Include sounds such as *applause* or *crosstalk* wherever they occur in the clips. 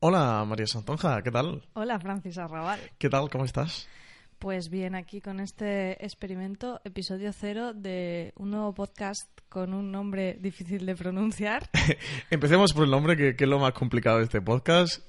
Hola María Santonja, ¿qué tal? Hola Francis Arrabal. ¿Qué tal? ¿Cómo estás? Pues bien, aquí con este experimento, episodio cero de un nuevo podcast con un nombre difícil de pronunciar. *laughs* Empecemos por el nombre, que, que, es lo más complicado de este podcast.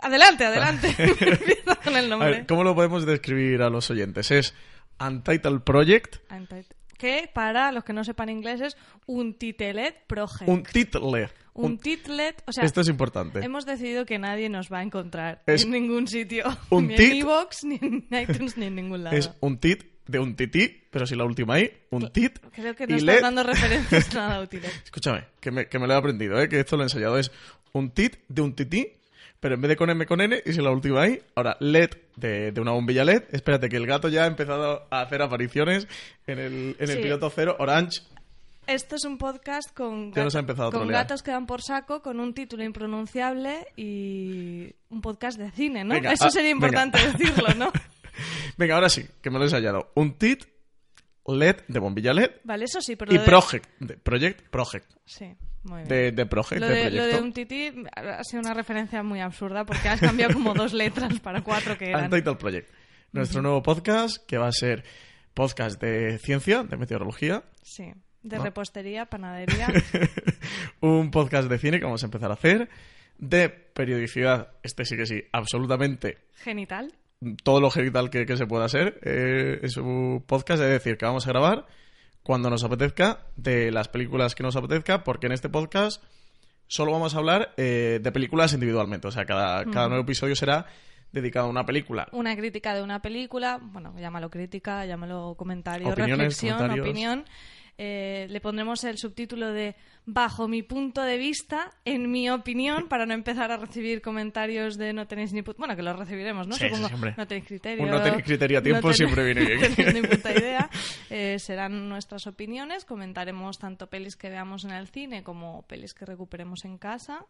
Adelante, adelante. *laughs* *laughs* Empieza con el nombre. A ver, ¿Cómo lo podemos describir a los oyentes? Es Untitled Project. Untitled. Que para los que no sepan inglés es un titelet project. Un title. Un titlet, o sea, Esto es importante. hemos decidido que nadie nos va a encontrar Es en ningún sitio, un *laughs* ni tit- en iVoox, ni en iTunes, ni en ningún lado. Es un tit de un tití, pero sin la última I. Un tit. Creo que no estás dando referencias nada *laughs* útiles. Escúchame, que me, que me lo he aprendido, ¿eh? que esto lo he ensayado. Es un tit de un tití, pero en vez de con M con N y sin la última I. Ahora, LED de, de una bombilla LED. Espérate, que el gato ya ha empezado a hacer apariciones en el, en el Sí. piloto cero. Orange. Esto es un podcast con, Ya nos ha empezado a con gatos que dan por saco, con un título impronunciable y un podcast de cine, ¿no? Venga, Eso ah, sería venga. importante decirlo, ¿no? *laughs* Venga, ahora sí, que me lo he ensayado. Un tit LED de bombilla LED Vale, eso sí, pero y de- project. De project, project. Sí. De, de project, lo, de, de, lo proyecto. de un tití ha sido una referencia muy absurda porque has cambiado como dos letras para cuatro que eran. Untitled Project. Nuestro nuevo podcast que va a ser podcast de ciencia, de meteorología. Sí, de ¿No? repostería, panadería. *laughs* un podcast de cine que vamos a empezar a hacer. De periodicidad, este sí que sí, absolutamente genital. todo lo genital que, que se pueda hacer. Eh, es un podcast, es decir, que vamos a grabar cuando nos apetezca, de las películas que nos apetezca, porque en este podcast solo vamos a hablar eh, de películas individualmente. O sea, cada, cada nuevo episodio será dedicado a una película. Una crítica de una película, bueno, llámalo crítica, llámalo comentario, Opiniones, reflexión, opinión. Eh, le pondremos el subtítulo de Bajo mi punto de vista, en mi opinión, para no empezar a recibir comentarios de no tenéis ni puta... Bueno, que los recibiremos, ¿no? Sí, Supongo. sí, hombre. no tenéis criterio. Un no tenéis criterio a tiempo ten- siempre viene bien. No tenéis ni puta idea. Eh, serán nuestras opiniones. Comentaremos tanto pelis que veamos en el cine como pelis que recuperemos en casa.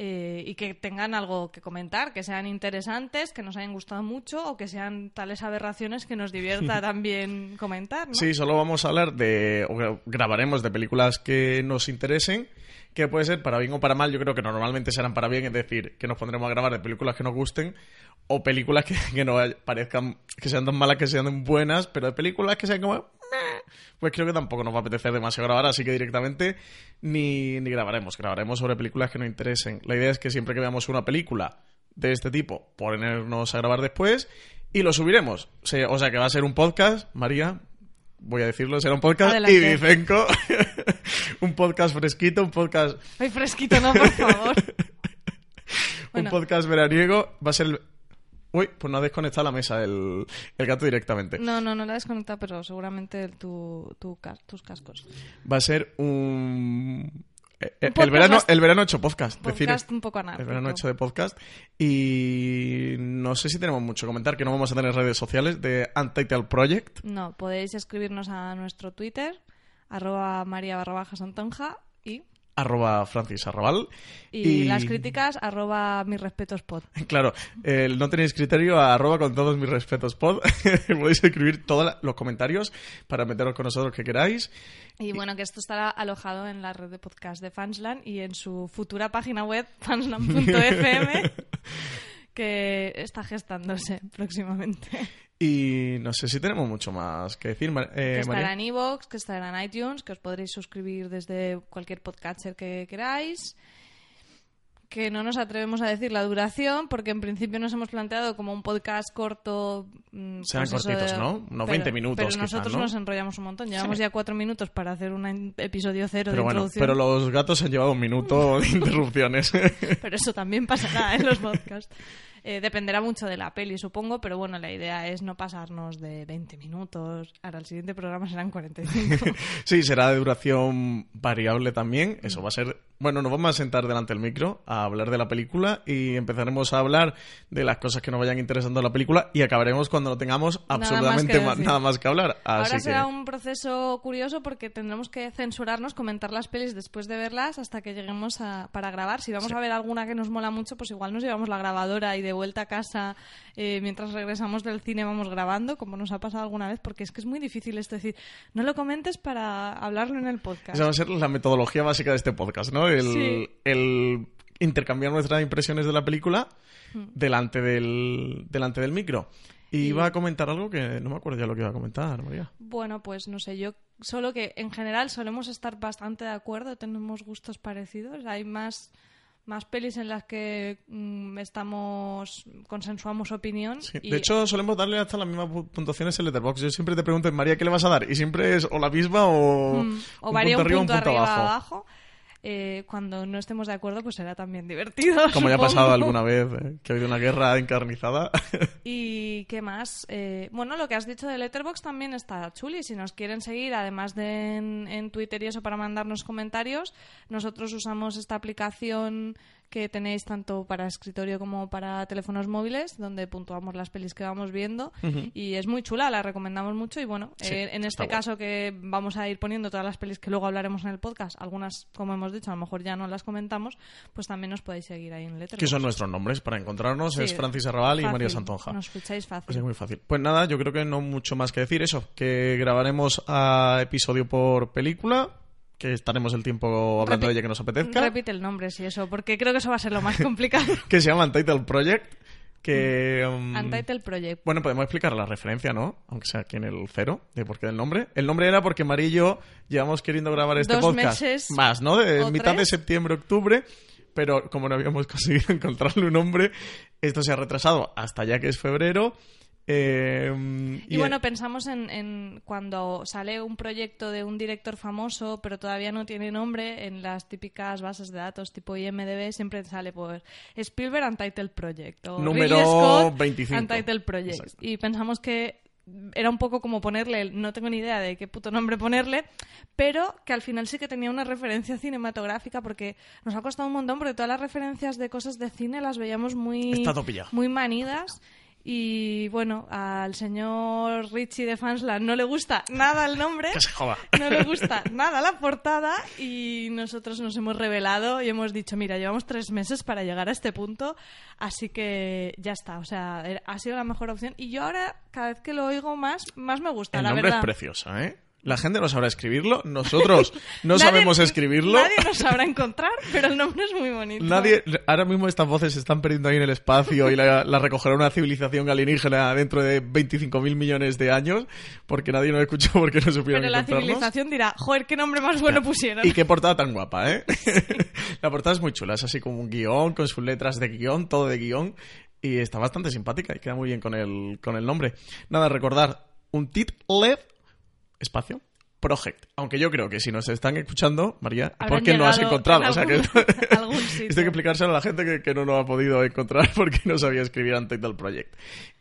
Eh, y que tengan algo que comentar, que sean interesantes, que nos hayan gustado mucho o que sean tales aberraciones que nos divierta *laughs* también comentar, ¿no? Sí, solo vamos a hablar de. o gra- grabaremos de películas que nos interesen, que puede ser para bien o para mal. Yo creo que normalmente serán para bien, es decir, que nos pondremos a grabar de películas que nos gusten o películas que, que no parezcan que sean tan malas que sean buenas, pero de películas que sean como. Pues creo que tampoco nos va a apetecer demasiado grabar, así que directamente ni, ni grabaremos. Grabaremos sobre películas que nos interesen. La idea es que siempre que veamos una película de este tipo, ponernos a grabar después y lo subiremos. O sea, que va a ser un podcast, María, voy a decirlo, será un podcast y Vicenco, *laughs* un podcast fresquito, un podcast, Ay, fresquito, no, por favor. *laughs* Bueno. un podcast veraniego, va a ser el... Uy, pues no ha desconectado la mesa el, el gato directamente. No, no, no la he desconectado, pero seguramente el- tu, tu tus cascos. Va a ser un... eh, eh, podcast el, verano, el verano hecho podcast. Podcast un poco anárquico. El verano hecho de podcast. Y no sé si tenemos mucho que comentar, que no vamos a tener redes sociales de Untitled Project. No, podéis escribirnos a nuestro Twitter, arroba maría barra baja santonja y, arroba Francis Arrabal. y, las críticas, arroba mis respetos pod. *laughs* Claro, el no tenéis criterio, arroba con todos mis respetos pod. *laughs* Podéis escribir todos los comentarios para meteros con nosotros que queráis. Y bueno, que esto estará alojado en la red de podcast de Fansland y en su futura página web, *laughs* fansland.fm, que está gestándose próximamente. Y no sé si tenemos mucho más que decir, eh, que estará María. en iVoox, que estará en iTunes, que os podréis suscribir desde cualquier podcatcher que queráis. Que no nos atrevemos a decir la duración, porque en principio nos hemos planteado como un podcast corto. mm, Serán pues cortitos, de- ¿no? Unos pero- 20 minutos Pero nosotros ¿no? nos enrollamos un montón. Llevamos Sí. ya cuatro minutos para hacer un episodio cero Pero de bueno, introducción. pero los gatos han llevado un minuto de *laughs* interrupciones. Pero eso también pasará en los podcasts. *laughs* Eh, dependerá mucho de la peli, supongo, pero bueno, la idea es no pasarnos de 20 minutos. Ahora, el siguiente programa serán 45. *laughs* sí, será de duración variable también. Eso va a ser Bueno, nos vamos a sentar delante del micro a hablar de la película y empezaremos a hablar de las cosas que nos vayan interesando la película y acabaremos cuando no tengamos absolutamente nada más que, hablar. Ahora será un proceso curioso porque tendremos que censurarnos, comentar las pelis después de verlas hasta que lleguemos a, para grabar. Si vamos a ver alguna que nos mola mucho, pues igual nos llevamos la grabadora y de vuelta a casa eh, mientras regresamos del cine vamos grabando, como nos ha pasado alguna vez, porque es que es muy difícil esto decir, no lo comentes para hablarlo en el podcast. Esa va a ser la metodología básica de este podcast, ¿no? El, intercambiar nuestras impresiones de la película mm. delante del, delante del micro. Y iba a comentar algo que no me acuerdo ya lo que iba a comentar, María. Bueno, pues no sé, yo solo que en general solemos estar bastante de acuerdo, tenemos gustos parecidos, hay más más pelis en las que mm, estamos consensuamos opinión. De hecho, solemos darle hasta las mismas puntuaciones en Letterboxd. Yo siempre te pregunto, María, ¿qué le vas a dar? Y siempre es o la misma o, mm, o varía un punto, arriba, abajo. Eh, cuando no estemos de acuerdo, pues será también divertido. Como ya ha pasado alguna vez, eh, que ha habido una guerra encarnizada. *laughs* ¿Y qué más? Eh, bueno, lo que has dicho de Letterboxd también está chuli. Si nos quieren seguir, además de en Twitter y eso para mandarnos comentarios, nosotros usamos esta aplicación que tenéis tanto para escritorio como para teléfonos móviles, donde puntuamos las pelis que vamos viendo. Y es muy chula, la recomendamos mucho. Y bueno, eh, en este caso que vamos a ir poniendo todas las pelis que luego hablaremos en el podcast, algunas, como hemos dicho, a lo mejor ya no las comentamos, pues también nos podéis seguir ahí en Letterboxd. Que son nuestros nombres para encontrarnos, es Francis Arrabal y María Santonja. Nos escucháis fácil. Pues es muy fácil. Pues nada, yo creo que no mucho más que decir eso, que grabaremos a episodio por película que estaremos el tiempo hablando de ella que nos apetezca. Repite el nombre, sí, eso, porque creo que eso va a ser lo más *laughs* complicado. *laughs* que se llama Untitled Project. Que, um, Untitled Project. Bueno, podemos explicar la referencia, ¿no? Aunque sea aquí en el cero, de por qué del nombre. El nombre era porque María y yo llevamos queriendo grabar este podcast más, ¿no? De mitad de septiembre, octubre. Pero como no habíamos *laughs* conseguido encontrarle un nombre, esto se ha retrasado hasta ya que es febrero. Em, y, bueno, pensamos en, cuando sale un proyecto de un director famoso, pero todavía no tiene nombre, en las típicas bases de datos tipo IMDB siempre sale por Spielberg Untitled Project o Número Scott 25. Untitled Project. Y pensamos que era un poco como ponerle, no tengo ni idea de qué puto nombre ponerle, pero que al final sí que tenía una referencia cinematográfica porque nos ha costado un montón porque todas las referencias de cosas de cine las veíamos muy, muy manidas y bueno, al señor Richie de Fansland no le gusta nada el nombre. No le gusta nada la portada. Y nosotros nos hemos revelado y hemos dicho: Mira, llevamos tres meses para llegar a este punto. Así que ya está. O sea, ha sido la mejor opción. Y yo ahora, cada vez que lo oigo más, más me gusta. El la nombre es precioso, ¿eh? La gente no sabrá escribirlo, nosotros *laughs* no sabemos escribirlo. Nadie lo sabrá encontrar, pero el nombre es muy bonito. Nadie, ahora mismo estas voces se están perdiendo ahí en el espacio y la, recogerá una civilización alienígena dentro de 25.000 millones de años, porque nadie nos escuchó porque no supieron Pero la civilización dirá, joder, qué nombre más bueno *laughs* pusieron. Y qué portada tan guapa, ¿eh? *laughs* la portada es muy chula, es así como un guion, con sus letras de guion, todo de guion, y está bastante simpática y queda muy bien con el, con el nombre. Nada, recordar, un tit LED espacio Project. Aunque yo creo que si nos están escuchando, María, ¿por qué no has encontrado? o sea, que *laughs* esto *laughs* hay que explicárselo a la gente que, no lo ha podido encontrar *laughs* porque no sabía escribir antes del Project.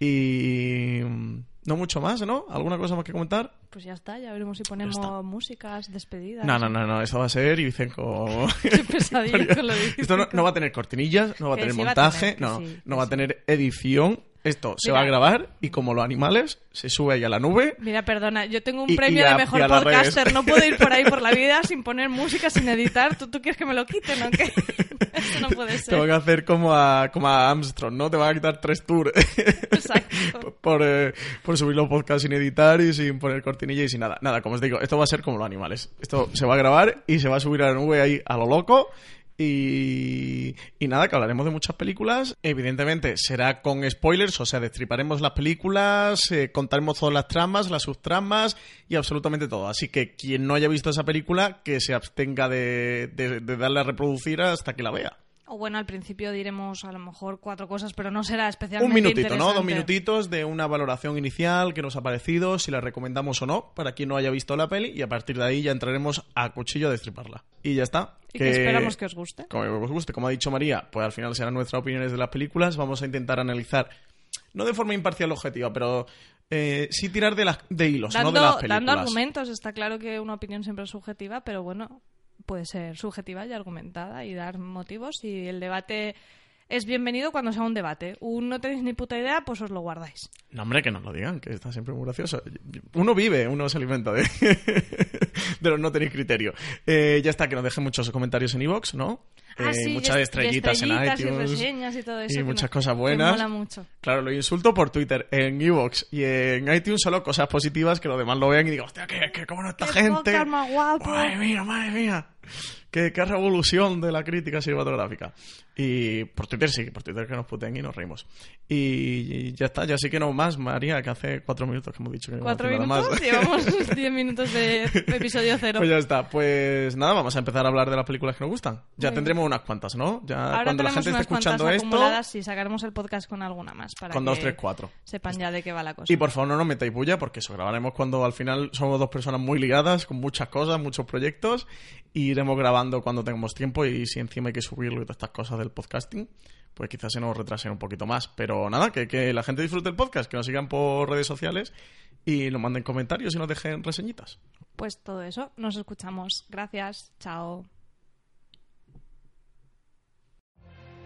Y mm, no mucho más, ¿no? ¿Alguna cosa más que comentar? Pues ya está, ya veremos si ponemos músicas, despedidas. No, no, no, no, eso va a ser Ibicenco. Qué pesadilla con lo Esto no, va a tener cortinillas, no va a tener montaje, no, no va a tener edición esto se va a grabar y como los animales se sube ahí a la nube. Mira, perdona, yo tengo un premio de mejor podcaster, no puedo ir por ahí por la *laughs* vida sin poner música, sin editar. ¿Tú, tú quieres que me lo quiten o qué? *laughs* Eso no puede ser. Tengo que hacer como a, como a Armstrong, ¿no? Te van a quitar tres tours. *laughs* Exacto. por, eh, por subir los podcasts sin editar y sin poner cortinilla y sin nada. Nada, como os digo, esto va a ser como los animales. Esto se va a grabar y se va a subir a la nube ahí a lo loco y, nada, que hablaremos de muchas películas. Evidentemente será con spoilers, o sea, destriparemos las películas, eh, contaremos todas las tramas, las subtramas y absolutamente todo. Así que quien no haya visto esa película, que se abstenga de, de, de darle a reproducir hasta que la vea. O bueno, al principio diremos a lo mejor cuatro cosas, pero no será especialmente Un minutito, ¿no? Dos minutitos de una valoración inicial que nos ha parecido, si la recomendamos o no, para quien no haya visto la peli, y a partir de ahí ya entraremos a cuchillo a destriparla. Y ya está. Y que, esperamos que os guste. Como os guste. Como ha dicho María, pues al final serán nuestras opiniones de las películas. Vamos a intentar analizar, no de forma imparcial objetiva, pero eh, sí tirar de, las, de hilos, no de las películas. Dando argumentos, está claro que una opinión siempre es subjetiva, pero bueno, puede ser subjetiva y argumentada y dar motivos y el debate es bienvenido cuando sea un debate. Un no tenéis ni puta idea, pues os lo guardáis. No, hombre, que nos lo digan, que está siempre muy gracioso. Uno vive, uno se alimenta de, *laughs* de los no tenéis criterio. Eh, ya está, que nos dejen muchos comentarios en iVoox, ¿no? Ah, Eh, sí, y muchas y estrellitas, estrellitas y en iTunes. reseñas y todo eso, que muchas no- cosas buenas. mola mucho. Claro, lo insulto por Twitter, en iVoox y en iTunes solo cosas positivas que los demás lo vean y digo, hostia, que, que cómo no esta ¡Qué gente. más guapo! Madre mía, madre mía. Qué, qué revolución de la crítica cinematográfica. Y por Twitter sí, por Twitter que nos puteen y nos reímos. Y ya está, ya sí que no más, María, que hace cuatro minutos que hemos dicho que no ¿Cuatro nada minutos? más. *laughs* Llevamos diez minutos de episodio cero. Pues ya está, pues nada, vamos a empezar a hablar de las películas que nos gustan. Ya Muy tendremos unas cuantas, ¿no? Ya Ahora cuando la gente esté escuchando esto, y sacaremos el podcast con alguna más para con que dos, tres, cuatro. sepan ya de qué va la cosa. Y por favor no nos metáis bulla porque eso grabaremos cuando al final somos dos personas muy ligadas con muchas cosas, muchos proyectos y iremos grabando cuando tengamos tiempo y si encima hay que subirlo y todas estas cosas del podcasting, pues quizás se nos retrasen un poquito más. Pero nada, que, que la gente disfrute el podcast, que nos sigan por redes sociales y nos manden comentarios y nos dejen reseñitas. Pues todo eso, nos escuchamos. Gracias, chao.